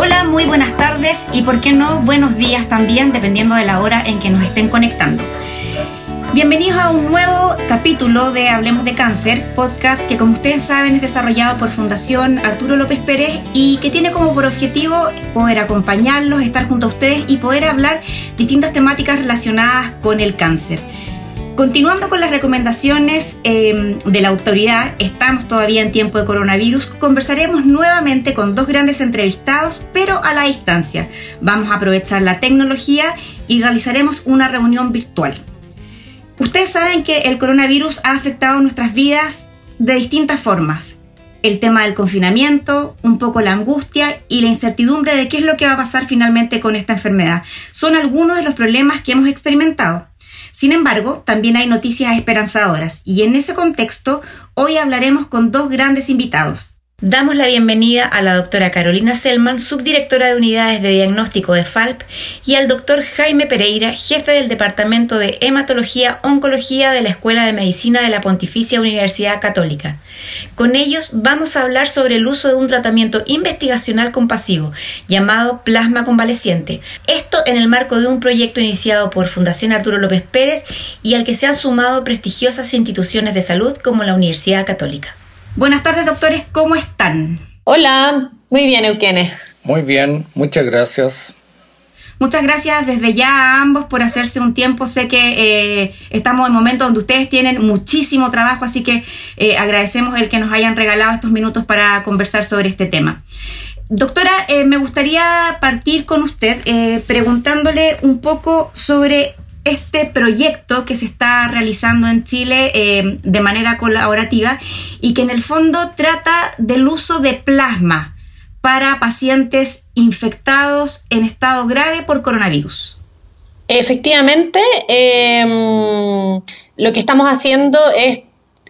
Hola, muy buenas tardes y por qué no buenos días también, dependiendo de la hora en que nos estén conectando. Bienvenidos a un nuevo capítulo de Hablemos de Cáncer, podcast que como ustedes saben es desarrollado por Fundación Arturo López Pérez y que tiene como por objetivo poder acompañarlos, estar junto a ustedes y poder hablar distintas temáticas relacionadas con el cáncer. Continuando con las recomendaciones eh, de la autoridad, estamos todavía en tiempo de coronavirus, conversaremos nuevamente con dos grandes entrevistados, pero a la distancia. Vamos a aprovechar la tecnología y realizaremos una reunión virtual. Ustedes saben que el coronavirus ha afectado nuestras vidas de distintas formas. El tema del confinamiento, un poco la angustia y la incertidumbre de qué es lo que va a pasar finalmente con esta enfermedad son algunos de los problemas que hemos experimentado. Sin embargo, también hay noticias esperanzadoras y en ese contexto hoy hablaremos con dos grandes invitados. Damos la bienvenida a la doctora Carolina Selman, subdirectora de unidades de diagnóstico de FALP, y al doctor Jaime Pereira, jefe del Departamento de Hematología Oncología de la Escuela de Medicina de la Pontificia Universidad Católica. Con ellos vamos a hablar sobre el uso de un tratamiento investigacional compasivo llamado plasma convaleciente. Esto en el marco de un proyecto iniciado por Fundación Arturo López Pérez y al que se han sumado prestigiosas instituciones de salud como la Universidad Católica. Buenas tardes, doctores, ¿cómo están? Hola, muy bien, Eukene. Muy bien, muchas gracias. Muchas gracias desde ya a ambos por hacerse un tiempo. Sé que eh, estamos en momento donde ustedes tienen muchísimo trabajo, así que eh, agradecemos el que nos hayan regalado estos minutos para conversar sobre este tema. Doctora, eh, me gustaría partir con usted preguntándole un poco sobre este proyecto que se está realizando en Chile eh, de manera colaborativa y que en el fondo trata del uso de plasma para pacientes infectados en estado grave por coronavirus. Efectivamente, em, lo que estamos haciendo es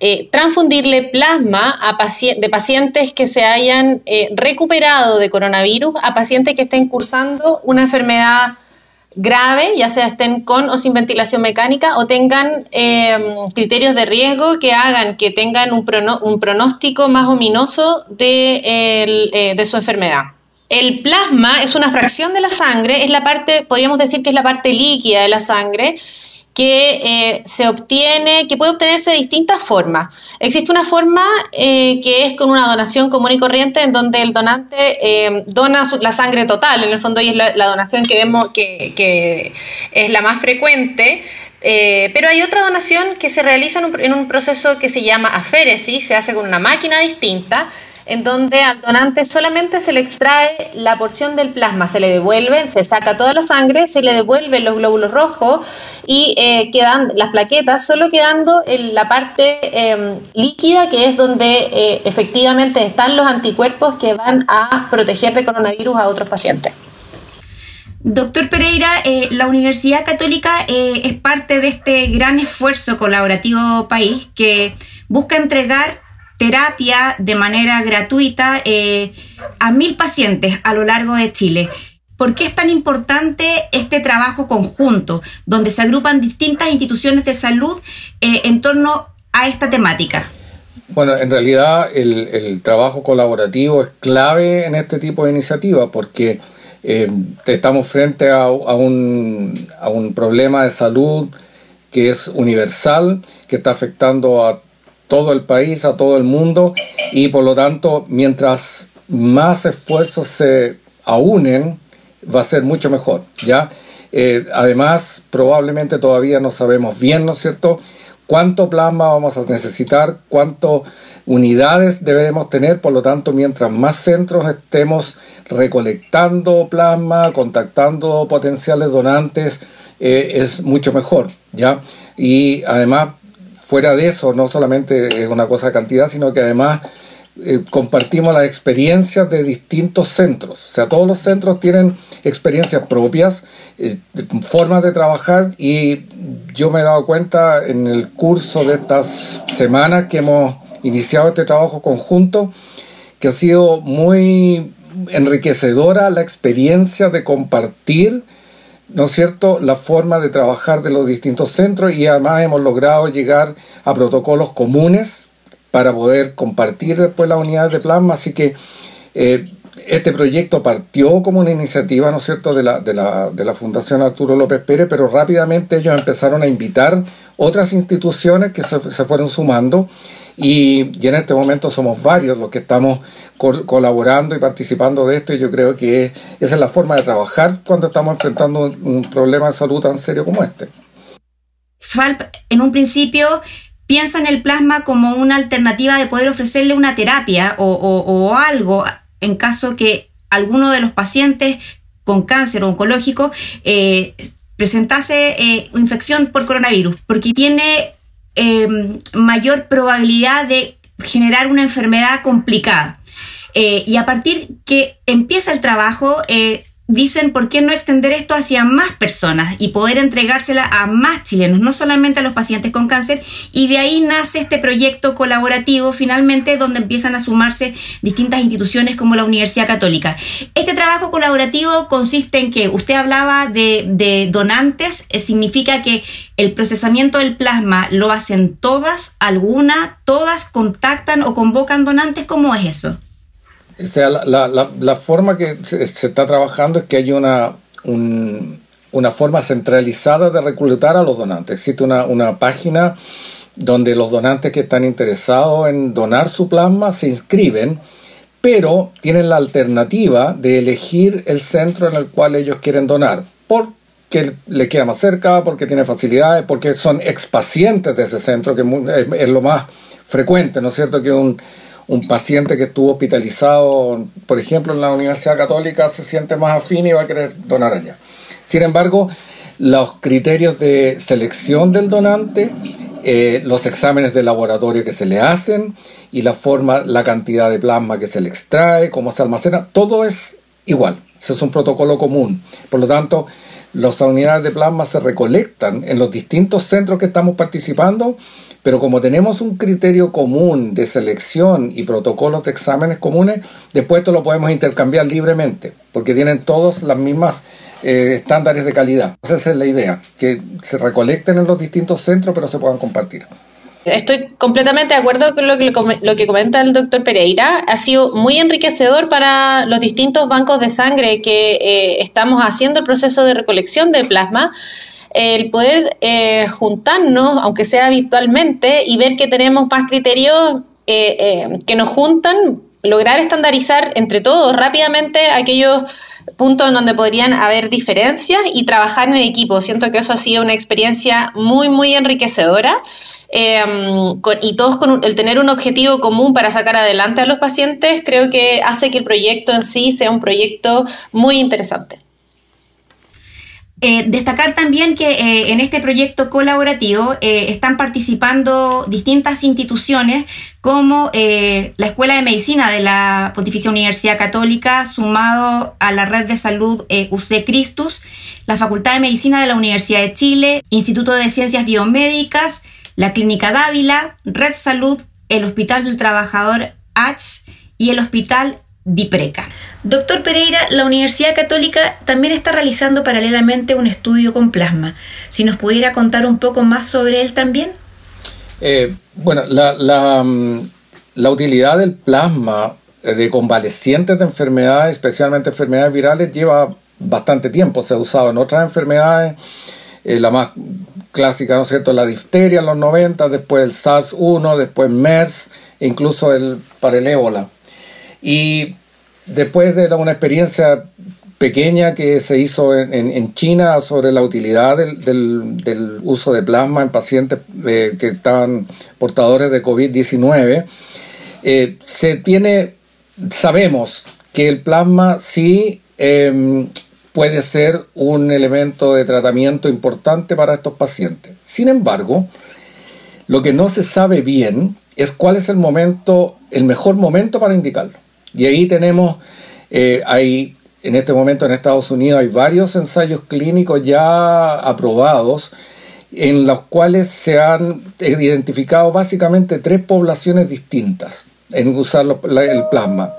eh, transfundirle plasma a de pacientes que se hayan eh, recuperado de coronavirus a pacientes que estén cursando una enfermedad grave, ya sea estén con o sin ventilación mecánica o tengan em, criterios de riesgo que hagan que tengan un, pronóstico más ominoso de, eh, de su enfermedad. El plasma es una fracción de la sangre, es la parte, podríamos decir que es la parte líquida de la sangre, que eh, se obtiene, que puede obtenerse de distintas formas. Existe una forma eh, que es con una donación común y corriente en donde el donante eh, dona la sangre total, en el fondo y es la, donación que vemos que, es la más frecuente. pero hay otra donación que se realiza en un, en un proceso que se llama aféresis, se hace con una máquina distinta, en donde al donante solamente se le extrae la porción del plasma, se le devuelve, se saca toda la sangre, se le devuelven los glóbulos rojos y eh, quedan las plaquetas, solo quedando en la parte em, líquida que es donde eh, efectivamente están los anticuerpos que van a proteger de coronavirus a otros pacientes. Doctor Pereira, eh, la Universidad Católica es parte de este gran esfuerzo colaborativo país que busca entregar terapia de manera gratuita eh, a mil pacientes a lo largo de Chile. ¿Por qué es tan importante este trabajo conjunto, donde se agrupan distintas instituciones de salud eh, en torno a esta temática? Bueno, en realidad el, trabajo colaborativo es clave en este tipo de iniciativa porque eh, estamos frente a, un, a un problema de salud que es universal, que está afectando a todo el país, a todo el mundo, y por lo tanto, mientras más esfuerzos se aunen, va a ser mucho mejor, ¿ya? Eh, además, probablemente todavía no sabemos bien, ¿no es cierto?, cuánto plasma vamos a necesitar, cuántas unidades debemos tener, por lo tanto, mientras más centros estemos recolectando plasma, contactando potenciales donantes, eh, es mucho mejor, ¿ya? Y además fuera de eso, no solamente es una cosa de cantidad, sino que además eh, compartimos las experiencias de distintos centros. O sea, todos los centros tienen experiencias propias, eh, formas de trabajar y yo me he dado cuenta en el curso de estas semanas que hemos iniciado este trabajo conjunto, que ha sido muy enriquecedora la experiencia de compartir ¿no es cierto?, la forma de trabajar de los distintos centros y además hemos logrado llegar a protocolos comunes para poder compartir después las unidades de plasma, así que eh, este proyecto partió como una iniciativa, ¿no es cierto?, de la, de, la, de la Fundación Arturo López Pérez, pero rápidamente ellos empezaron a invitar otras instituciones que se, fueron sumando y, y, en este momento somos varios los que estamos colaborando y participando de esto y yo creo que esa es la forma de trabajar cuando estamos enfrentando un, un problema de salud tan serio como este. FALP en un principio piensa en el plasma como una alternativa de poder ofrecerle una terapia o, o algo en caso que alguno de los pacientes con cáncer oncológico eh, presentase eh, infección por coronavirus, porque tiene em, mayor probabilidad de generar una enfermedad complicada. Eh, y a partir que empieza el trabajo, dicen por qué no extender esto hacia más personas y poder entregársela a más chilenos, no solamente a los pacientes con cáncer, y de ahí nace este proyecto colaborativo finalmente donde empiezan a sumarse distintas instituciones como la Universidad Católica. Este trabajo colaborativo consiste en que usted hablaba de, donantes, eh, significa que el procesamiento del plasma lo hacen todas, alguna, todas contactan o convocan donantes, ¿cómo es eso? O sea, la, la, la forma que se, está trabajando es que hay una, una forma centralizada de reclutar a los donantes. Existe una, una página donde los donantes que están interesados en donar su plasma se inscriben, pero tienen la alternativa de elegir el centro en el cual ellos quieren donar, porque le queda más cerca, porque tiene facilidades, porque son expacientes de ese centro, que es lo más frecuente, ¿no es cierto? Que un, un paciente que estuvo hospitalizado, por ejemplo, en la Universidad Católica, se siente más afín y va a querer donar allá. Sin embargo, los criterios de selección del donante, eh, los exámenes de laboratorio que se le hacen y la forma, la cantidad de plasma que se le extrae, cómo se almacena, todo es igual. Es un protocolo común. Por lo tanto, las unidades de plasma se recolectan en los distintos centros que estamos participando pero como tenemos un criterio común de selección y protocolos de exámenes comunes, después esto lo podemos intercambiar libremente, porque tienen todos las mismas eh, estándares de calidad. Esa es la idea, que se recolecten en los distintos centros, pero se puedan compartir. Estoy completamente de acuerdo con lo que, lo que comenta el doctor Pereira. Ha sido muy enriquecedor para los distintos bancos de sangre que eh, estamos haciendo el proceso de recolección de plasma el poder eh, juntarnos, aunque sea virtualmente, y ver que tenemos más criterios eh, eh, que nos juntan, lograr estandarizar entre todos rápidamente aquellos puntos en donde podrían haber diferencias y trabajar en equipo. Siento que eso ha sido una experiencia muy, muy enriquecedora. y todos con el tener un objetivo común para sacar adelante a los pacientes, creo que hace que el proyecto en sí sea un proyecto muy interesante. Eh, destacar también que eh, en este proyecto colaborativo eh, están participando distintas instituciones como la Escuela de Medicina de la Pontificia Universidad Católica, sumado a la Red de Salud UC Christus, la Facultad de Medicina de la Universidad de Chile, Instituto de Ciencias Biomédicas, la Clínica Dávila, Red Salud, el Hospital del Trabajador H y el Hospital Dipreca. Doctor Pereira, la Universidad Católica también está realizando paralelamente un estudio con plasma. Si nos pudiera contar un poco más sobre él también. Eh, bueno, la, mm, la, utilidad del plasma eh, de convalecientes de enfermedades, especialmente enfermedades virales, lleva bastante tiempo. Se ha usado en otras enfermedades. Eh, la más clásica, ¿no es cierto?, la difteria en los 90, después el SARS-1, después MERS, e incluso el, para el ébola. Y después de una experiencia pequeña que se hizo en, China sobre la utilidad del, uso de plasma en pacientes eh, que estaban portadores de COVID-19, eh, se tiene, sabemos que el plasma sí em, puede ser un elemento de tratamiento importante para estos pacientes. Sin embargo, lo que no se sabe bien es cuál es el momento, el mejor momento para indicarlo. Y ahí tenemos, eh, hay, en este momento en Estados Unidos hay varios ensayos clínicos ya aprobados en los cuales se han identificado básicamente tres poblaciones distintas en usar el plasma.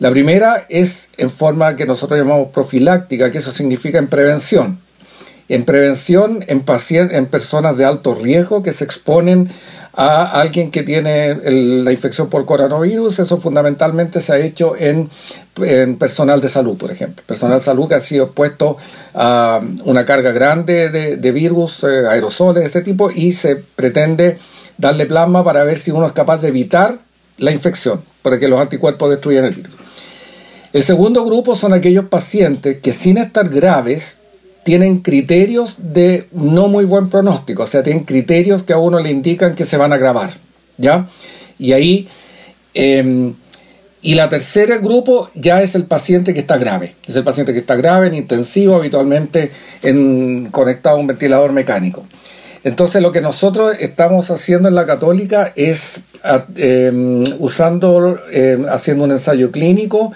La primera es en forma que nosotros llamamos profiláctica, que eso significa en prevención. En prevención en, en personas de alto riesgo que se exponen a alguien que tiene la infección por coronavirus. Eso fundamentalmente se ha hecho en, personal de salud, por ejemplo. Personal de salud que ha sido expuesto a una carga grande de, virus, eh, aerosoles, ese tipo, y se pretende darle plasma para ver si uno es capaz de evitar la infección, para que los anticuerpos destruyan el virus. El segundo grupo son aquellos pacientes que sin estar graves tienen criterios de no muy buen pronóstico, o sea, tienen criterios que a uno le indican que se van a agravar, ¿ya? Y ahí, em, y la tercera grupo ya es el paciente que está grave, es el paciente que está grave en intensivo, habitualmente en, conectado a un ventilador mecánico. Entonces lo que nosotros estamos haciendo en la católica es em, usando, em, haciendo un ensayo clínico,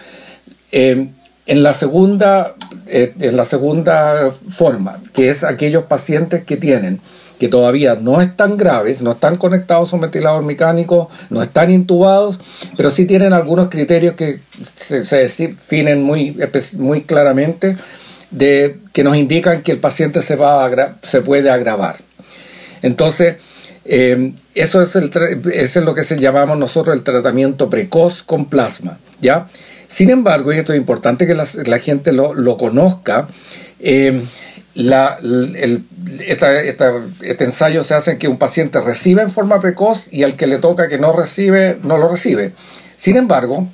en la segunda, eh, en la segunda forma, que es aquellos pacientes que tienen que todavía no están graves, no están conectados a un ventilador mecánico, no están intubados, pero sí tienen algunos criterios que se, definen muy, muy claramente de, que nos indican que el paciente se, va se puede agravar. Entonces, eh, eso es, eso es lo que se llamamos nosotros el tratamiento precoz con plasma. ¿ya? Sin embargo, y esto es importante que la, gente lo, conozca, eh, este ensayo se hace en que un paciente recibe en forma precoz y al que le toca que no recibe, no lo recibe. Sin embargo,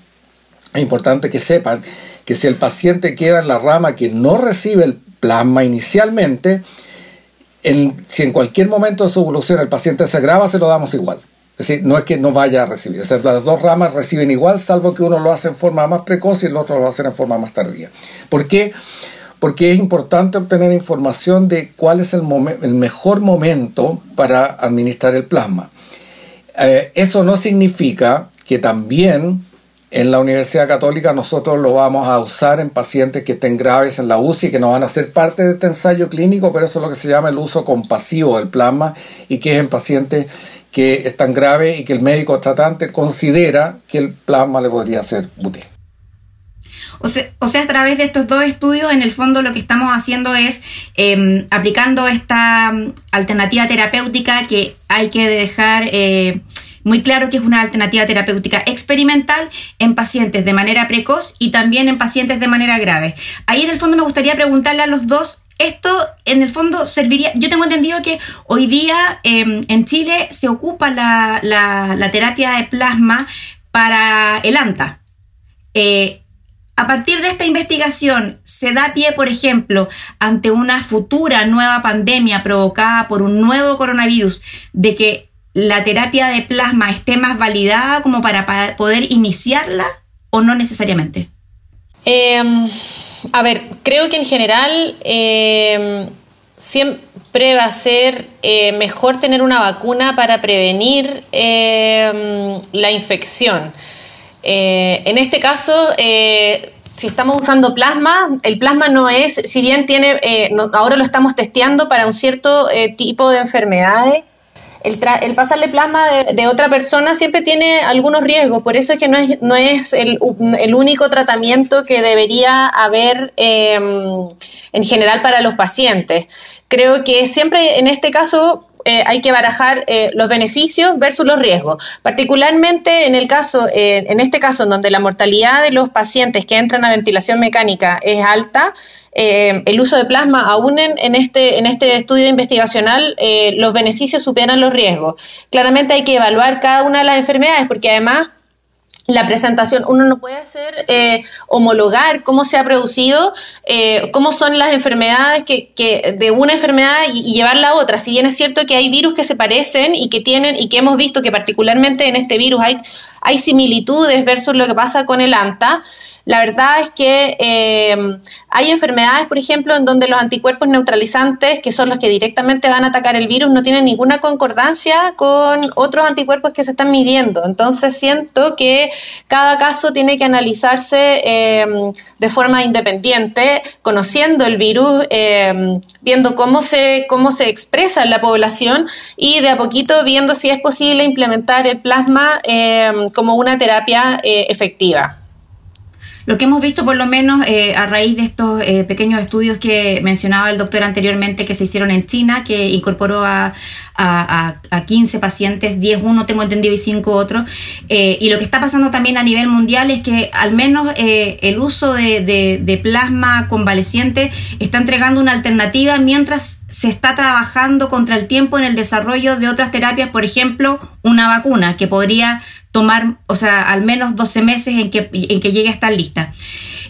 es importante que sepan que si el paciente queda en la rama que no recibe el plasma inicialmente, si en cualquier momento de su evolución el paciente se agrava, se lo damos igual. Es decir, no es que no vaya a recibir. las dos ramas reciben igual, salvo que uno lo hace en forma más precoz y el otro lo hace en forma más tardía. ¿Por qué? Porque es importante obtener información de cuál es el, el mejor momento para administrar el plasma. Eh, eso no significa que también en la Universidad Católica nosotros lo vamos a usar en pacientes que estén graves en la UCI, que no van a ser parte de este ensayo clínico, pero eso es lo que se llama el uso compasivo del plasma y que es en pacientes que es tan grave y que el médico tratante considera que el plasma le podría ser útil. O sea, o sea, a través de estos dos estudios, en el fondo lo que estamos haciendo es em, aplicando esta mm, alternativa terapéutica que hay que dejar eh, muy claro que es una alternativa terapéutica experimental en pacientes de manera precoz y también en pacientes de manera grave. Ahí en el fondo me gustaría preguntarle a los dos esto en el fondo serviría, yo tengo entendido que hoy día em, en Chile se ocupa la, la, terapia de plasma para el ANTA. Eh, a partir de esta investigación, ¿se da pie, por ejemplo, ante una futura nueva pandemia provocada por un nuevo coronavirus, de que la terapia de plasma esté más validada como para poder iniciarla o no necesariamente? Em, a ver, creo que en general em, siempre va a ser eh, mejor tener una vacuna para prevenir em, la infección. Eh, en este caso, eh, si estamos usando plasma, el plasma no es, si bien tiene, ahora lo estamos testeando para un cierto tipo de enfermedades, el, pasarle plasma de, otra persona siempre tiene algunos riesgos, por eso es que no es, no es el, único tratamiento que debería haber em, en general para los pacientes. Creo que siempre en este caso eh, hay que barajar eh, los beneficios versus los riesgos. Particularmente en el caso, eh, en este caso, en donde la mortalidad de los pacientes que entran a ventilación mecánica es alta, el uso de plasma, aún en, este, en este estudio investigacional, los beneficios superan los riesgos. Claramente hay que evaluar cada una de las enfermedades, porque además la presentación, uno no puede hacer eh, homologar cómo se ha producido, eh, cómo son las enfermedades que, que de una enfermedad y, llevarla a otra. Si bien es cierto que hay virus que se parecen y que tienen, y que hemos visto que particularmente en este virus hay, hay similitudes versus lo que pasa con el ANTA, la verdad es que eh, hay enfermedades, por ejemplo, en donde los anticuerpos neutralizantes, que son los que directamente van a atacar el virus, no tienen ninguna concordancia con otros anticuerpos que se están midiendo. Entonces siento que cada caso tiene que analizarse eh, de forma independiente, conociendo el virus, eh, viendo cómo se, cómo se expresa en la población y de a poquito viendo si es posible implementar el plasma como una terapia efectiva. Lo que hemos visto, por lo menos, eh, a raíz de estos eh, pequeños estudios que mencionaba el doctor anteriormente, que se hicieron en China, que incorporó a, a, a 15 pacientes, 10 uno tengo entendido y 5 otros, eh, y lo que está pasando también a nivel mundial es que al menos el uso de, de plasma convaleciente está entregando una alternativa mientras se está trabajando contra el tiempo en el desarrollo de otras terapias, por ejemplo, una vacuna que podría tomar, o sea, al menos 12 meses en que, en que llegue a estar lista.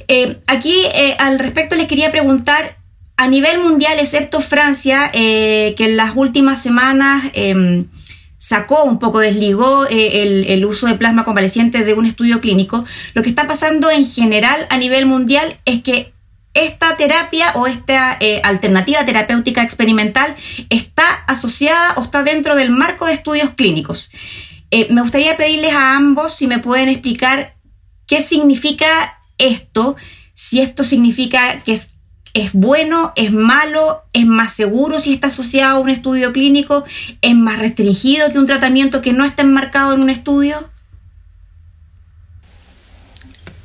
Eh, aquí, eh, al respecto, les quería preguntar, a nivel mundial, excepto Francia, eh, que en las últimas semanas em, sacó un poco, desligó el, el, uso de plasma convaleciente de un estudio clínico, lo que está pasando en general a nivel mundial es que esta terapia o esta alternativa terapéutica experimental está asociada o está dentro del marco de estudios clínicos. Eh, me gustaría pedirles a ambos si me pueden explicar qué significa esto, si esto significa que es, es bueno, es malo, es más seguro si está asociado a un estudio clínico, es más restringido que un tratamiento que no está enmarcado en un estudio.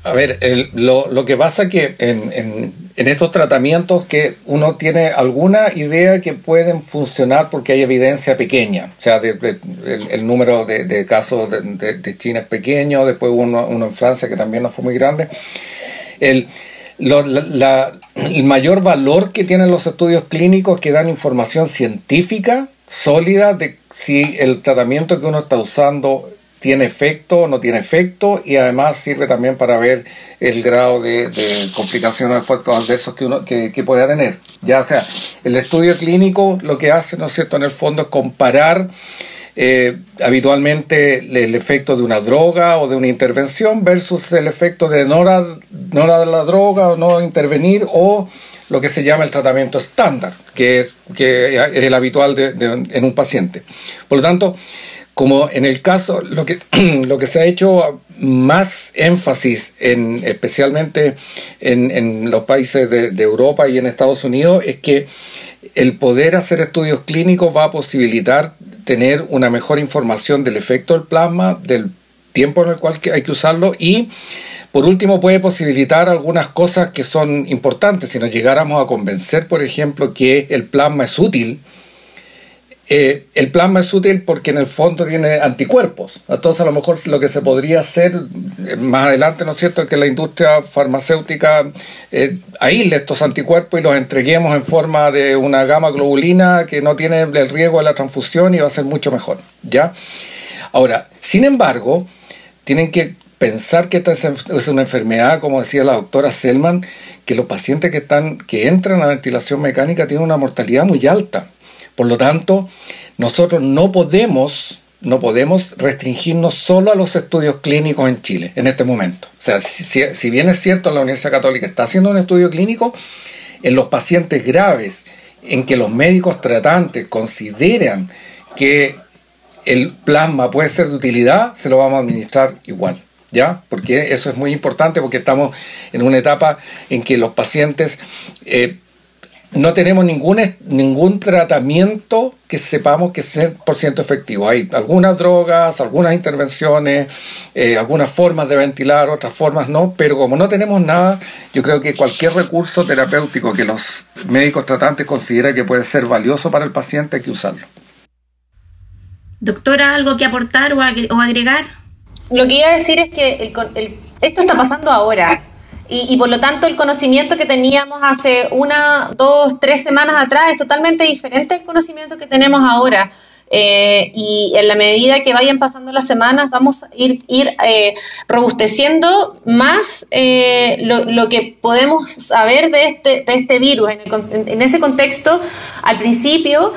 A ver, lo, lo, que pasa que en, en, estos tratamientos que uno tiene alguna idea que pueden funcionar porque hay evidencia pequeña, o sea, el, número de, de casos de, China es pequeño, después uno, uno en Francia que también no fue muy grande. El, el mayor valor que tienen los estudios clínicos que dan información científica sólida de si el tratamiento que uno está usando tiene efecto o no tiene efecto y además sirve también para ver el grado de, de complicaciones o efectos adversos que uno que, que, pueda tener. Ya sea, el estudio clínico lo que hace, ¿no es cierto?, en el fondo es comparar eh, habitualmente el, efecto de una droga o de una intervención versus el efecto de no dar, no dar la droga o no intervenir o lo que se llama el tratamiento estándar, que es, que es el habitual de, de, en un paciente. Por lo tanto, como en el caso, lo que, lo que se ha hecho más énfasis, en, especialmente en, en los países de, de, Europa y en Estados Unidos, es que el poder hacer estudios clínicos va a posibilitar tener una mejor información del efecto del plasma, del tiempo en el cual hay que usarlo y por último puede posibilitar algunas cosas que son importantes. Si nos llegáramos a convencer, por ejemplo, que el plasma es útil, eh, el plasma es útil porque en el fondo tiene anticuerpos. Entonces, a lo mejor lo que se podría hacer eh, más adelante, ¿no es cierto?, que la industria farmacéutica eh, aísle estos anticuerpos y los entreguemos en forma de una gama globulina que no tiene el riesgo de la transfusión y va a ser mucho mejor. ¿Ya? Ahora, sin embargo, tienen que pensar que esta es una enfermedad, como decía la doctora Selman, que los pacientes que, están, que entran a ventilación mecánica tienen una mortalidad muy alta. Por lo tanto, nosotros no podemos, no podemos restringirnos solo a los estudios clínicos en Chile en este momento. O sea, si, bien es cierto la Universidad Católica está haciendo un estudio clínico, en los pacientes graves, en que los médicos tratantes consideran que el plasma puede ser de utilidad, se lo vamos a administrar igual. ¿Ya? Porque eso es muy importante porque estamos en una etapa en que los pacientes eh, no tenemos ningún, ningún tratamiento que sepamos que sea por ciento efectivo. Hay algunas drogas, algunas intervenciones, eh, algunas formas de ventilar, otras formas no, pero como no tenemos nada, yo creo que cualquier recurso terapéutico que los médicos tratantes consideren que puede ser valioso para el paciente hay que usarlo. Doctora, ¿algo que aportar o agregar? Lo que iba a decir es que el, el, esto está pasando ahora y, y, por lo tanto el conocimiento que teníamos hace una, dos, tres semanas atrás es totalmente diferente al conocimiento que tenemos ahora. Eh, y en la medida que vayan pasando las semanas vamos a ir, ir eh, robusteciendo más eh, lo, lo, que podemos saber de este, de este virus. En, el, en ese contexto, al principio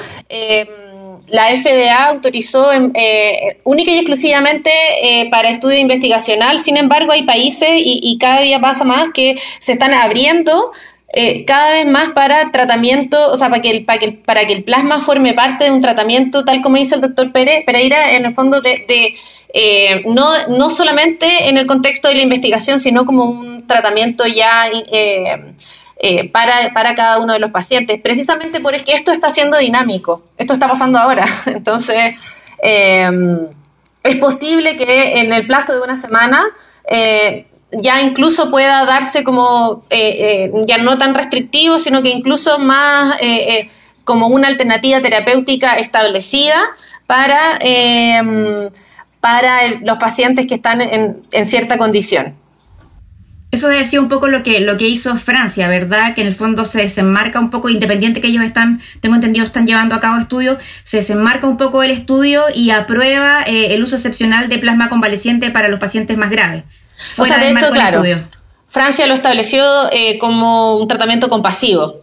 la FDA autorizó eh, única y exclusivamente eh, para estudio investigacional, sin embargo hay países y, y, cada día pasa más que se están abriendo eh, cada vez más para tratamiento, o sea, para que, el, para, que para que el plasma forme parte de un tratamiento tal como dice el doctor Pereira, en el fondo de... de eh, no, no solamente en el contexto de la investigación, sino como un tratamiento ya eh, eh, para, cada uno de los pacientes, precisamente porque esto está siendo dinámico, esto está pasando ahora. Entonces, eh, es posible que en el plazo de una semana eh, ya incluso pueda darse como ya no tan restrictivo, sino que incluso más como una alternativa terapéutica establecida para, para los pacientes que están en cierta condición. Eso debe ser un poco lo que, lo que hizo Francia, ¿verdad? Que en el fondo se desenmarca un poco, independiente que ellos están, tengo entendido, están llevando a cabo estudios, se desenmarca un poco el estudio y aprueba eh, el uso excepcional de plasma convaleciente para los pacientes más graves. O sea, de hecho, claro, Francia lo estableció eh, como un tratamiento compasivo.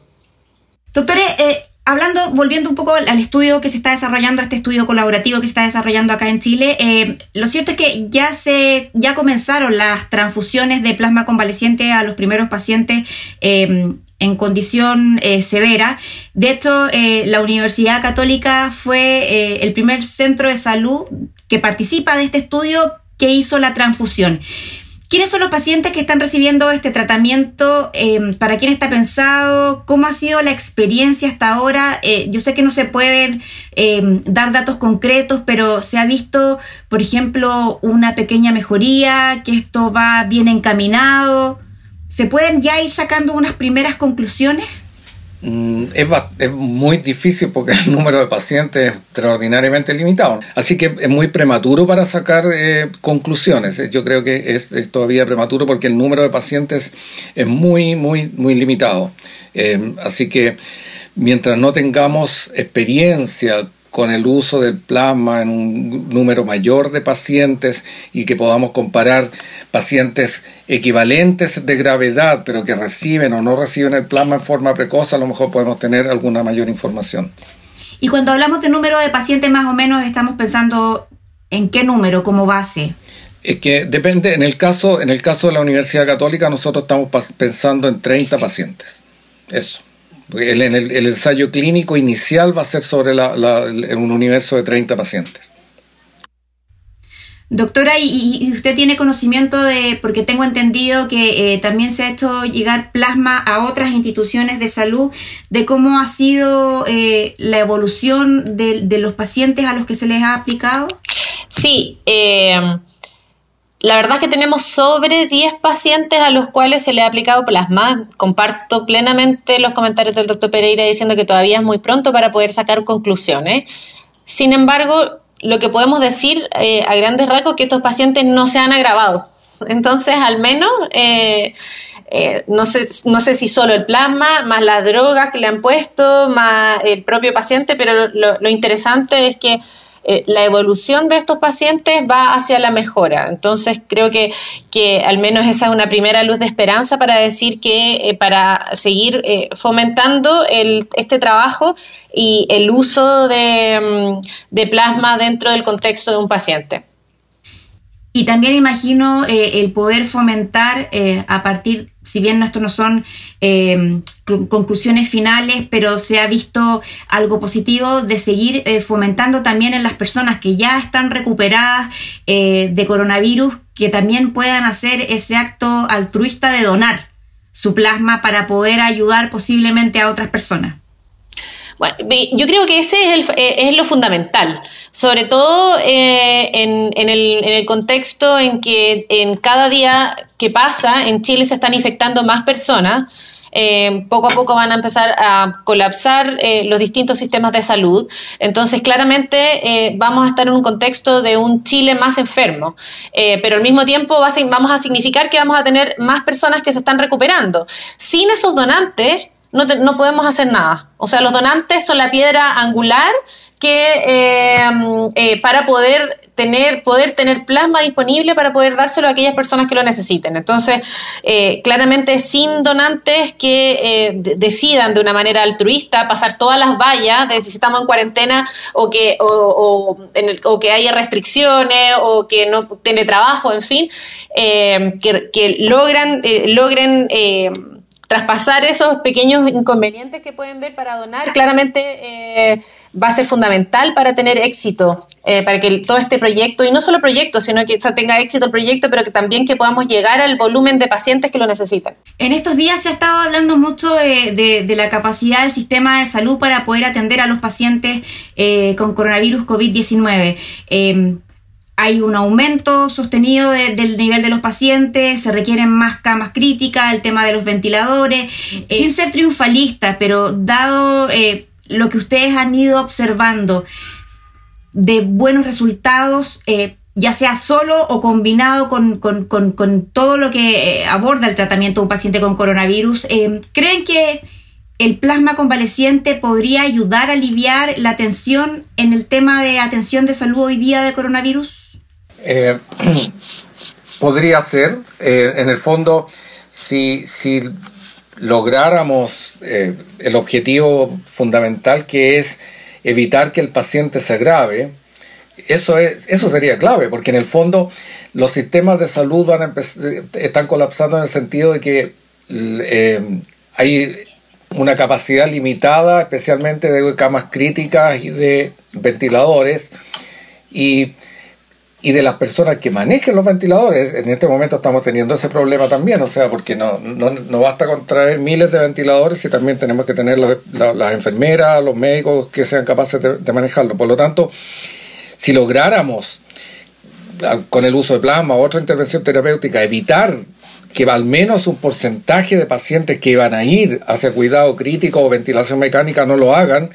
Doctores, eh, hablando, volviendo un poco al estudio que se está desarrollando, este estudio colaborativo que se está desarrollando acá en Chile, eh, lo cierto es que ya se, ya comenzaron las transfusiones de plasma convaleciente a los primeros pacientes eh, en condición eh, severa. De hecho, la Universidad Católica fue el primer centro de salud que participa de este estudio que hizo la transfusión. ¿Quiénes son los pacientes que están recibiendo este tratamiento? Em, ¿Para quién está pensado? ¿Cómo ha sido la experiencia hasta ahora? Eh, yo sé que no se pueden em, dar datos concretos, pero se ha visto, por ejemplo, una pequeña mejoría, que esto va bien encaminado. ¿Se pueden ya ir sacando unas primeras conclusiones? Mm, es, muy difícil porque el número de pacientes es extraordinariamente limitado. Así que es muy prematuro para sacar eh, conclusiones. Yo creo que es, todavía prematuro porque el número de pacientes es muy, muy, muy limitado. Eh, así que mientras no tengamos experiencia con el uso del plasma en un número mayor de pacientes y que podamos comparar pacientes equivalentes de gravedad, pero que reciben o no reciben el plasma en forma precoz, a lo mejor podemos tener alguna mayor información. Y cuando hablamos de número de pacientes, más o menos estamos pensando en qué número como base. Es que depende, en el caso, en el caso de la Universidad Católica, nosotros estamos pensando en 30 pacientes. Eso. El, el, ensayo clínico inicial va a ser sobre un universo de 30 pacientes. Doctora, ¿y, usted tiene conocimiento de, porque tengo entendido que eh, también se ha hecho llegar plasma a otras instituciones de salud, de cómo ha sido eh, la evolución de, de, los pacientes a los que se les ha aplicado? Sí, eh, la verdad es que tenemos sobre 10 pacientes a los cuales se le ha aplicado plasma. Comparto plenamente los comentarios del doctor Pereira diciendo que todavía es muy pronto para poder sacar conclusiones. Sin embargo, lo que podemos decir eh, a grandes rasgos es que estos pacientes no se han agravado. Entonces, al menos, eh, eh, no, sé, no sé si solo el plasma, más las drogas que le han puesto, más el propio paciente, pero lo interesante es que eh, la evolución de estos pacientes va hacia la mejora. Entonces creo que, que al menos esa es una primera luz de esperanza para decir que eh, para seguir eh, fomentando el, este trabajo y el uso de, mm, de plasma dentro del contexto de un paciente. Y también imagino eh, el poder fomentar eh, a partir, si bien esto no son eh, conclusiones finales, pero se ha visto algo positivo de seguir fomentando también en las personas que ya están recuperadas de coronavirus, que también puedan hacer ese acto altruista de donar su plasma para poder ayudar posiblemente a otras personas. Yo creo que ese es, el, eh, es lo fundamental, sobre todo eh, en, el, contexto en que en cada día que pasa en Chile se están infectando más personas. Eh, poco a poco van a empezar a colapsar los distintos sistemas de salud. Entonces, claramente vamos a estar en un contexto de un Chile más enfermo, pero al mismo tiempo va vamos a significar que vamos a tener más personas que se están recuperando. Sin esos donantes, no, no, podemos hacer nada. O sea, los donantes son la piedra angular que eh, eh, para poder tener, poder tener plasma disponible para poder dárselo a aquellas personas que lo necesiten. Entonces, eh, claramente sin donantes que decidan de una manera altruista pasar todas las vallas de si estamos en cuarentena o que, o, que haya restricciones o que no tiene trabajo, en fin, que, que, logran, logren traspasar esos pequeños inconvenientes que pueden ver para donar, claramente eh, va a ser fundamental para tener éxito, eh, para que todo este proyecto, y no solo proyecto, sino que tenga éxito el proyecto, pero que también que podamos llegar al volumen de pacientes que lo necesitan. En estos días se ha estado hablando mucho de, la capacidad del sistema de salud para poder atender a los pacientes eh, con coronavirus COVID-19 hay un aumento sostenido del nivel de los pacientes, se requieren más camas críticas, el tema de los ventiladores, eh, sin ser triunfalista, pero dado eh, lo que ustedes han ido observando de buenos resultados, eh, ya sea solo o combinado con, todo lo que aborda el tratamiento de un paciente con coronavirus, ¿creen que el plasma convaleciente podría ayudar a aliviar la tensión en el tema de atención de salud hoy día de coronavirus? Eh, podría ser, eh, en el fondo, si, si lográramos eh, el objetivo fundamental que es evitar que el paciente se agrave, eso, es, eso sería clave, porque en el fondo los sistemas de salud van están colapsando en el sentido de que hay una capacidad limitada, especialmente de camas críticas y de ventiladores, y y de las personas que manejen los ventiladores, en este momento estamos teniendo ese problema también, o sea, porque no, no, no basta con traer miles de ventiladores y también tenemos que tener las enfermeras, los médicos que sean capaces de, manejarlo. Por lo tanto, si lográramos, con el uso de plasma o otra intervención terapéutica, evitar que al menos un porcentaje de pacientes que iban a ir hacia cuidado crítico o ventilación mecánica no lo hagan,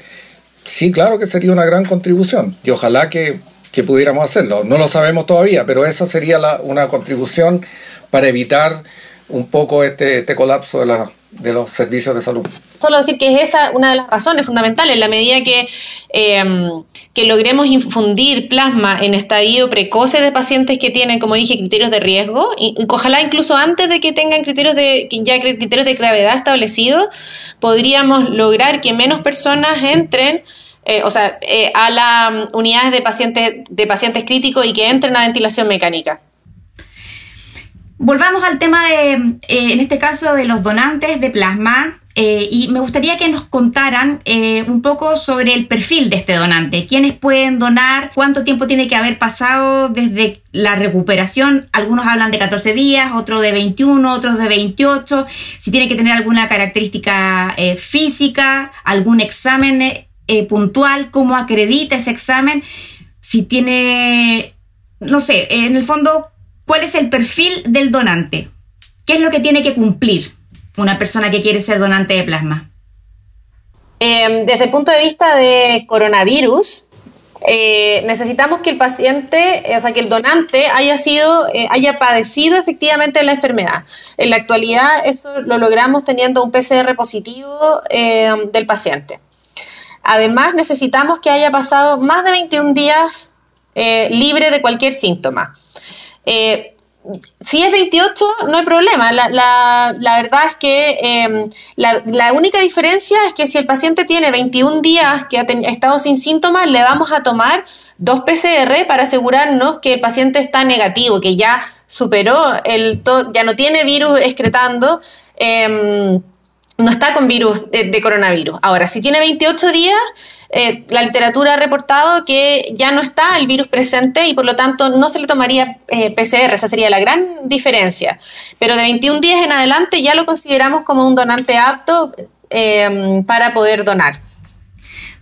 sí, claro que sería una gran contribución. Y ojalá que que pudiéramos hacerlo. No lo sabemos todavía, pero esa sería una contribución para evitar un poco este, este colapso de, la, de los servicios de salud. Solo decir que es esa una de las razones fundamentales, en la medida que, em, que logremos infundir plasma en estadio precoce de pacientes que tienen, como dije, criterios de riesgo, y, ojalá incluso antes de que tengan criterios de, ya criterios de gravedad establecidos, podríamos lograr que menos personas entren eh, o sea, eh, a las mm, unidades de pacientes, de pacientes críticos y que entren a ventilación mecánica. Volvamos al tema de, eh, en este caso, de los donantes de plasma. y me gustaría que nos contaran un poco sobre el perfil de este donante. ¿Quiénes pueden donar? ¿Cuánto tiempo tiene que haber pasado desde la recuperación? Algunos hablan de 14 días, otros de 21, otros de 28. Si tiene que tener alguna característica física, algún examen eh, puntual, cómo acredita ese examen, si tiene, no sé, en el fondo, cuál es el perfil del donante, qué es lo que tiene que cumplir una persona que quiere ser donante de plasma. Em, desde el punto de vista de coronavirus, eh, necesitamos que el paciente, o sea, que el donante haya sido, eh, haya padecido efectivamente la enfermedad. En la actualidad, eso lo logramos teniendo un PCR positivo em, del paciente. Además, necesitamos que haya pasado más de 21 días eh, libre de cualquier síntoma. Eh, si es 28, no hay problema. La, verdad es que em, la, única diferencia es que si el paciente tiene 21 días que ha estado sin síntomas, le vamos a tomar dos PCR para asegurarnos que el paciente está negativo, que ya superó el, ya no tiene virus excretando. Em, no está con virus de, coronavirus. Ahora, si tiene 28 días, eh, la literatura ha reportado que ya no está el virus presente y por lo tanto no se le tomaría eh, PCR, esa sería la gran diferencia. Pero de 21 días en adelante ya lo consideramos como un donante apto eh, para poder donar.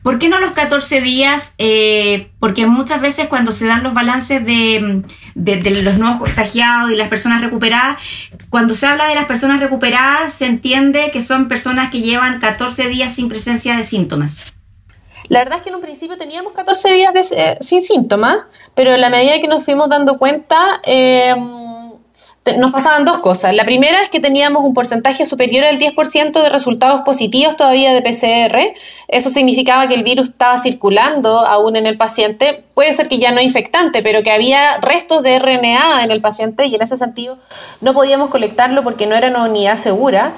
¿Por qué no los 14 días? Eh, porque muchas veces cuando se dan los balances de, los nuevos contagiados y las personas recuperadas, cuando se habla de las personas recuperadas se entiende que son personas que llevan 14 días sin presencia de síntomas. La verdad es que en un principio teníamos 14 días eh, sin síntomas, pero en la medida que nos fuimos dando cuenta... Eh, nos pasaban dos cosas. La primera es que teníamos un porcentaje superior al 10% de resultados positivos todavía de PCR. Eso significaba que el virus estaba circulando aún en el paciente. Puede ser que ya no infectante, pero que había restos de RNA en el paciente y en ese sentido no podíamos colectarlo porque no era una unidad segura.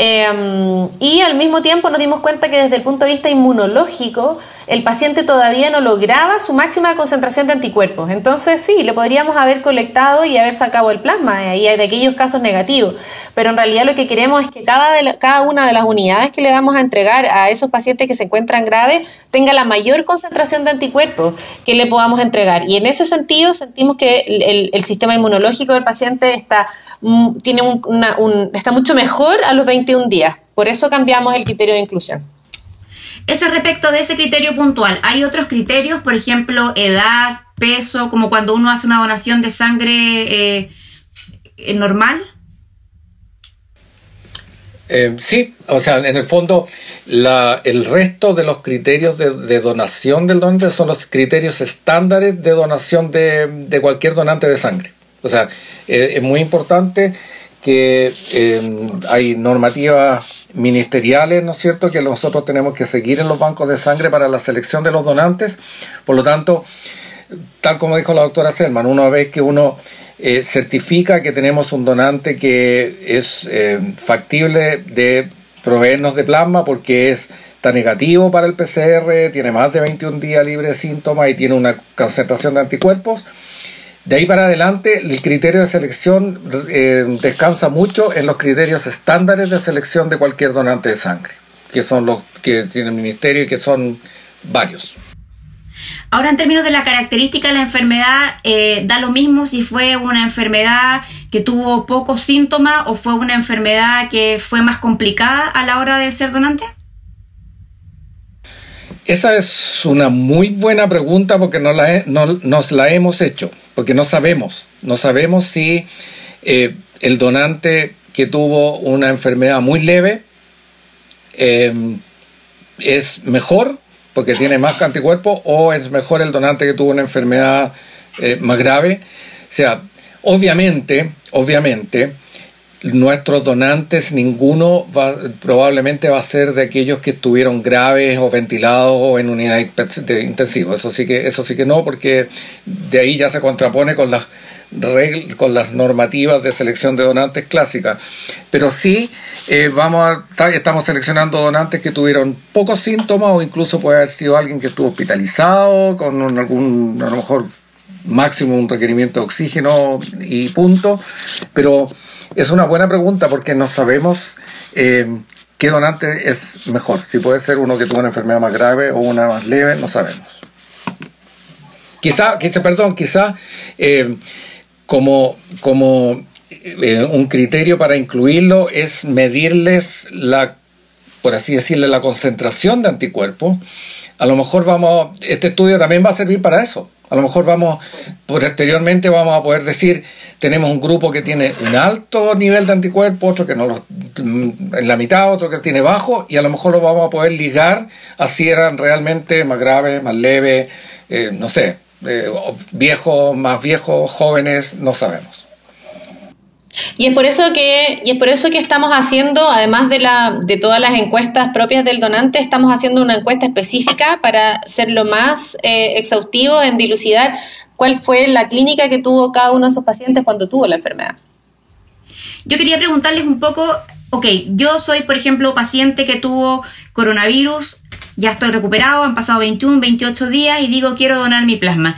Em, y al mismo tiempo nos dimos cuenta que desde el punto de vista inmunológico el paciente todavía no lograba su máxima concentración de anticuerpos. Entonces sí, le podríamos haber colectado y haber sacado el plasma de ahí, de aquellos casos negativos. Pero en realidad lo que queremos es que cada, de cada una de las unidades que le vamos a entregar a esos pacientes que se encuentran graves tenga la mayor concentración de anticuerpos que le podamos entregar. Y en ese sentido sentimos que el, sistema inmunológico del paciente está, mm, tiene un, está mucho mejor a los 21 días. Por eso cambiamos el criterio de inclusión. Eso respecto de ese criterio puntual. Hay otros criterios, por ejemplo, edad, peso, como cuando uno hace una donación de sangre eh, normal? Eh, sí, o sea, en el fondo el resto de los criterios de, donación del donante son los criterios estándares de donación de, cualquier donante de sangre. O sea, eh, es muy importante que eh, hay normativas ministeriales, ¿no es cierto?, que nosotros tenemos que seguir en los bancos de sangre para la selección de los donantes. Por lo tanto, tal como dijo la doctora Selman, una vez que uno eh, certifica que tenemos un donante que es eh, factible de proveernos de plasma porque es está negativo para el PCR, tiene más de 21 días libre de síntomas y tiene una concentración de anticuerpos. De ahí para adelante, el criterio de selección eh, descansa mucho en los criterios estándares de selección de cualquier donante de sangre, que son los que tiene el ministerio y que son varios. Ahora, en términos de la característica de la enfermedad, eh, da lo mismo si fue una enfermedad que tuvo pocos síntomas o fue una enfermedad que fue más complicada a la hora de ser donante. Esa es una muy buena pregunta porque no, la nos la hemos hecho, porque no sabemos, no sabemos si eh, el donante que tuvo una enfermedad muy leve eh, es mejor porque tiene más anticuerpos o es mejor el donante que tuvo una enfermedad eh, más grave. O sea, obviamente, obviamente, nuestros donantes, ninguno va, probablemente va a ser de aquellos que estuvieron graves o ventilados o en unidad intensiva. Eso sí que, eso sí que no, porque de ahí ya se contrapone con las con las normativas de selección de donantes clásicas. Pero sí eh, vamos a, estamos seleccionando donantes que tuvieron pocos síntomas o incluso puede haber sido alguien que estuvo hospitalizado con algún, a lo mejor máximo un requerimiento de oxígeno y punto. Pero es una buena pregunta porque no sabemos eh, qué donante es mejor. Si puede ser uno que tuvo una enfermedad más grave o una más leve, no sabemos. Quizá, quizá perdón, quizá eh, como, como eh, un criterio para incluirlo es medirles la, por así decirle, la concentración de anticuerpos. A lo mejor vamos, este estudio también va a servir para eso. A lo mejor vamos, posteriormente vamos a poder decir, tenemos un grupo que tiene un alto nivel de anticuerpos, otro que no lo, en la mitad, otro que tiene bajo, y a lo mejor lo vamos a poder ligar a si eran realmente más graves, más leves, eh, no sé, eh, viejos, más viejos, jóvenes, no sabemos. Y es por eso que, y es por eso que estamos haciendo, además de, la, de todas las encuestas propias del donante, estamos haciendo una encuesta específica para ser lo más eh, exhaustivo en dilucidar cuál fue la clínica que tuvo cada uno de esos pacientes cuando tuvo la enfermedad. Yo quería preguntarles un poco, ok, yo soy, por ejemplo, paciente que tuvo coronavirus ya estoy recuperado, han pasado 21, 28 días y digo quiero donar mi plasma.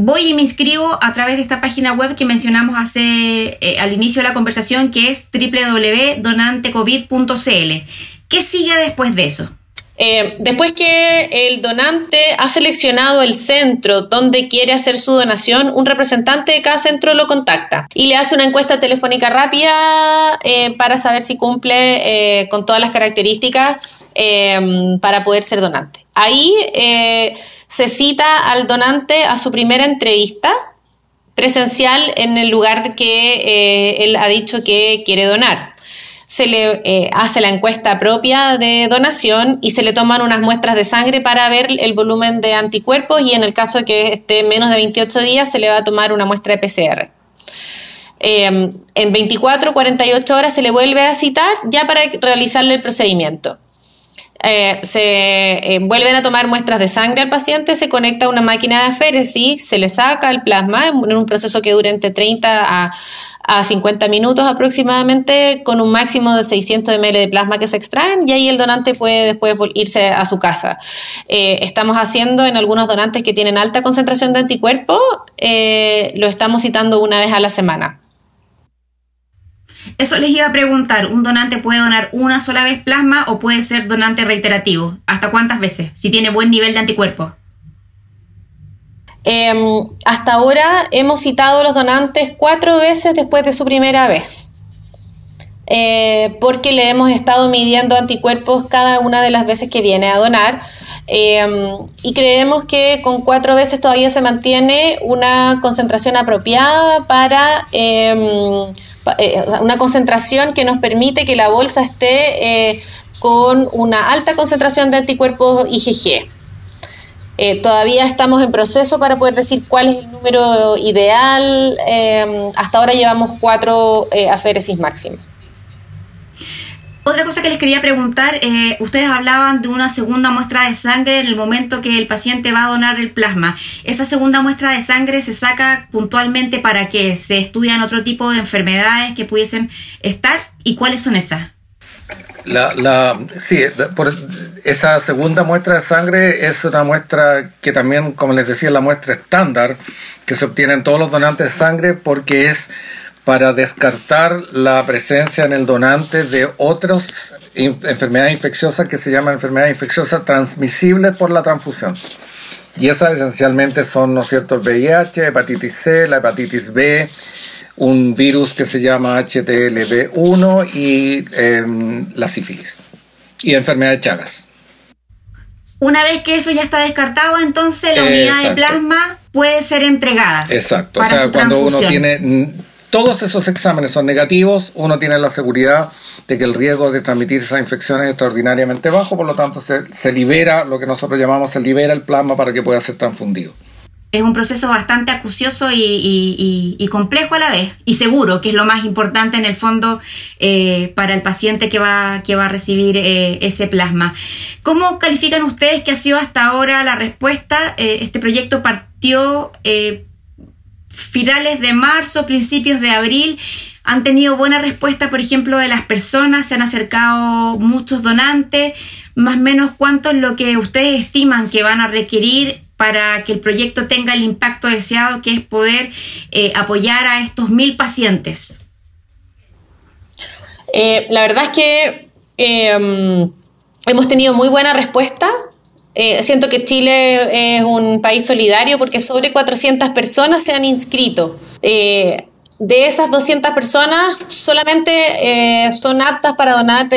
Voy y me inscribo a través de esta página web que mencionamos hace eh, al inicio de la conversación, que es www.donantecovid.cl. ¿Qué sigue después de eso? Eh, después que el donante ha seleccionado el centro donde quiere hacer su donación, un representante de cada centro lo contacta y le hace una encuesta telefónica rápida eh, para saber si cumple con todas las características para poder ser donante. Ahí se cita al donante a su primera entrevista presencial en el lugar que eh, él ha dicho que quiere donar. Se le eh, hace la encuesta propia de donación y se le toman unas muestras de sangre para ver el volumen de anticuerpos y en el caso de que esté menos de 28 días se le va a tomar una muestra de PCR. Em, en 24 48 horas se le vuelve a citar ya para realizarle el procedimiento. Eh, se eh, vuelven a tomar muestras de sangre al paciente, se conecta a una máquina de aféresis, se le saca el plasma en un proceso que dura entre 30 a, 50 minutos aproximadamente, con un máximo de 600 ml de plasma que se extraen y ahí el donante puede después irse a su casa. Eh, estamos haciendo en algunos donantes que tienen alta concentración de anticuerpos, lo estamos citando una vez a la semana. Eso les iba a preguntar, ¿un donante puede donar una sola vez plasma o puede ser donante reiterativo? ¿Hasta cuántas veces? Si tiene buen nivel de anticuerpos. Em, hasta ahora hemos citado los donantes cuatro veces después de su primera vez. Eh, porque le hemos estado midiendo anticuerpos cada una de las veces que viene a donar. Em, y creemos que con cuatro veces todavía se mantiene una concentración apropiada para em, eh, una concentración que nos permite que la bolsa esté eh, con una alta concentración de anticuerpos IgG. todavía estamos en proceso para poder decir cuál es el número ideal. Em, hasta ahora llevamos cuatro aféresis máximas. Otra cosa que les quería preguntar, eh, ustedes hablaban de una segunda muestra de sangre en el momento que el paciente va a donar el plasma. ¿Esa segunda muestra de sangre se saca puntualmente para que se estudian otro tipo de enfermedades que pudiesen estar? ¿Y cuáles son esas? La, la, sí, por esa segunda muestra de sangre es una muestra que también, como les decía, la muestra estándar que se obtiene en todos los donantes de sangre porque es para descartar la presencia en el donante de otras enfermedades infecciosas que se llaman enfermedades infecciosas transmisibles por la transfusión. Y esas esencialmente son, ¿no es cierto?, el VIH, hepatitis C, la hepatitis B, un virus que se llama HTLV1 y em, la sífilis. Y enfermedad de Chagas. Una vez que eso ya está descartado, entonces la unidad de plasma puede ser entregada. Exacto. O sea, cuando uno tiene todos esos exámenes son negativos, uno tiene la seguridad de que el riesgo de transmitir esa infección es extraordinariamente bajo, por lo tanto se, libera lo que nosotros llamamos, se libera el plasma para que pueda ser transfundido. Es un proceso bastante acucioso y, complejo a la vez, y seguro, que es lo más importante en el fondo eh, para el paciente que va, que va a recibir eh, ese plasma. ¿Cómo califican ustedes que ha sido hasta ahora la respuesta? Eh, este proyecto partió finales de marzo, principios de abril, han tenido buena respuesta, por ejemplo, de las personas, se han acercado muchos donantes, más o menos cuánto es lo que ustedes estiman que van a requerir para que el proyecto tenga el impacto deseado, que es poder eh, apoyar a estos mil pacientes. Eh, la verdad es que em, hemos tenido muy buena respuesta. Eh, siento que Chile es un país solidario porque sobre 400 personas se han inscrito. Eh, de esas 200 personas, solamente eh, son aptas para donar,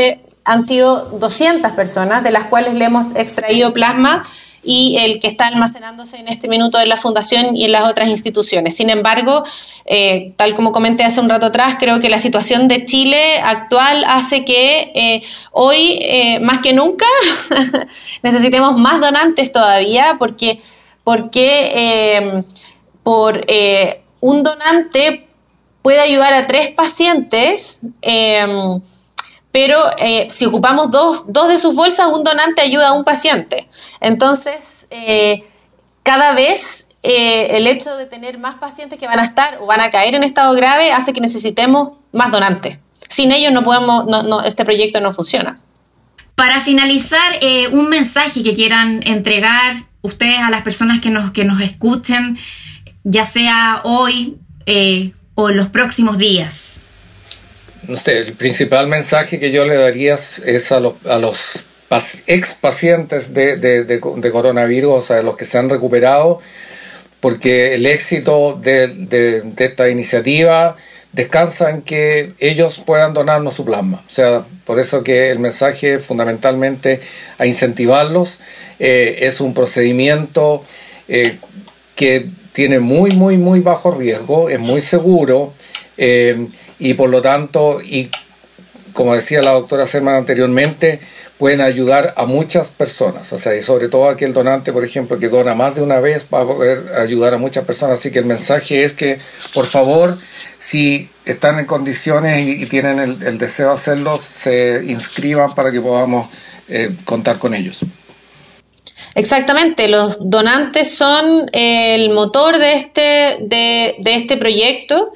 han sido 200 personas, de las cuales le hemos extraído plasma y el que está almacenándose en este minuto en la Fundación y en las otras instituciones. Sin embargo, eh, tal como comenté hace un rato atrás, creo que la situación de Chile actual hace que eh, hoy, eh, más que nunca, necesitemos más donantes todavía, porque, porque por un donante puede ayudar a tres pacientes pero eh, si ocupamos dos, de sus bolsas, un donante ayuda a un paciente. Entonces, eh, cada vez eh, el hecho de tener más pacientes que van a estar o van a caer en estado grave hace que necesitemos más donantes. Sin ellos no podemos, no, este proyecto no funciona. Para finalizar, un mensaje que quieran entregar ustedes a las personas que nos, que nos escuchen, ya sea hoy o en los próximos días no sé, el principal mensaje que yo le daría es a los, a los ex pacientes de, coronavirus, o sea, los que se han recuperado, porque el éxito de, esta iniciativa descansa en que ellos puedan donarnos su plasma. O sea, por eso que el mensaje fundamentalmente a incentivarlos eh, es un procedimiento eh, que tiene muy, muy, muy bajo riesgo, es muy seguro. Eh, y por lo tanto, y como decía la doctora Serman anteriormente, pueden ayudar a muchas personas. O sea, y sobre todo aquel donante, por ejemplo, que dona más de una vez, va a poder ayudar a muchas personas. Así que el mensaje es que, por favor, si están en condiciones y, tienen el, deseo de hacerlo, se inscriban para que podamos eh, contar con ellos. Exactamente, los donantes son el motor de este, de, de este proyecto.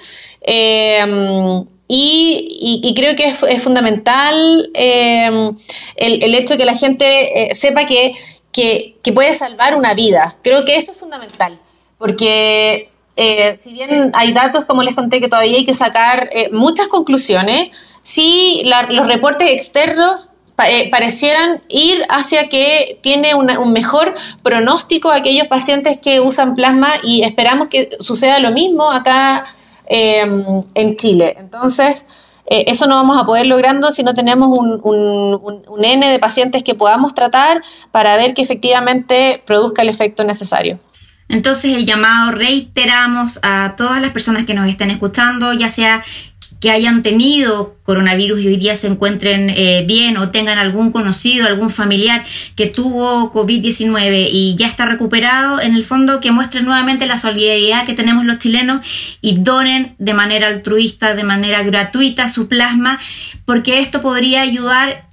Em, y, creo que es, fundamental em, el, hecho de que la gente eh, sepa que, que, puede salvar una vida. Creo que eso es fundamental, porque eh, si bien hay datos, como les conté, que todavía hay que sacar eh, muchas conclusiones, sí los reportes externos parecieran ir hacia que tiene un mejor pronóstico aquellos pacientes que usan plasma y esperamos que suceda lo mismo acá Em, en Chile. Entonces, eh, eso no vamos a poder logrando si no tenemos un, un, N de pacientes que podamos tratar para ver que efectivamente produzca el efecto necesario. Entonces el llamado reiteramos a todas las personas que nos estén escuchando, ya sea que hayan tenido coronavirus y hoy día se encuentren eh, bien o tengan algún conocido, algún familiar que tuvo COVID-19 y ya está recuperado, en el fondo que muestren nuevamente la solidaridad que tenemos los chilenos y donen de manera altruista, de manera gratuita su plasma, porque esto podría ayudar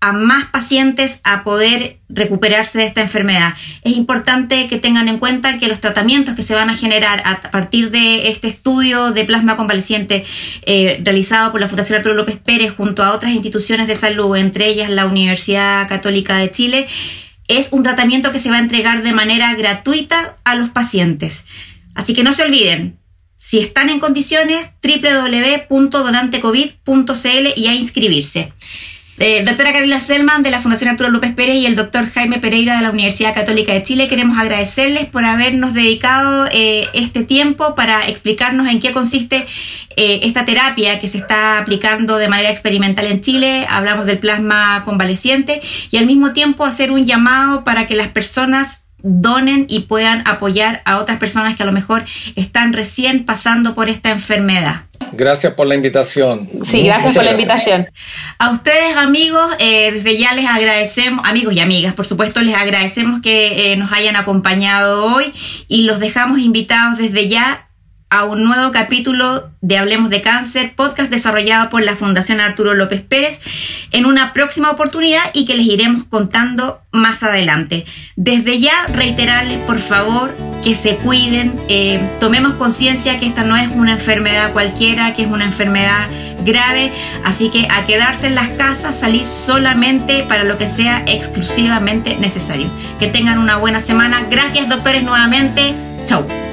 a más pacientes a poder recuperarse de esta enfermedad. Es importante que tengan en cuenta que los tratamientos que se van a generar a partir de este estudio de plasma convaleciente eh, realizado por la Fundación Arturo López Pérez junto a otras instituciones de salud, entre ellas la Universidad Católica de Chile, es un tratamiento que se va a entregar de manera gratuita a los pacientes. Así que no se olviden, si están en condiciones, www.donantecovid.cl y a inscribirse. Eh, doctora Carolina Selman de la Fundación Arturo López Pérez y el doctor Jaime Pereira de la Universidad Católica de Chile, queremos agradecerles por habernos dedicado eh, este tiempo para explicarnos en qué consiste eh, esta terapia que se está aplicando de manera experimental en Chile. Hablamos del plasma convaleciente y al mismo tiempo hacer un llamado para que las personas donen y puedan apoyar a otras personas que a lo mejor están recién pasando por esta enfermedad. Gracias por la invitación. Sí, gracias por la invitación. A ustedes amigos, eh, desde ya les agradecemos, amigos y amigas, por supuesto, les agradecemos que eh, nos hayan acompañado hoy y los dejamos invitados desde ya a un nuevo capítulo de Hablemos de Cáncer, podcast desarrollado por la Fundación Arturo López Pérez en una próxima oportunidad y que les iremos contando más adelante. Desde ya reiterarles por favor que se cuiden, eh, tomemos conciencia que esta no es una enfermedad cualquiera, que es una enfermedad grave, así que a quedarse en las casas, salir solamente para lo que sea exclusivamente necesario. Que tengan una buena semana. Gracias doctores nuevamente. Chau.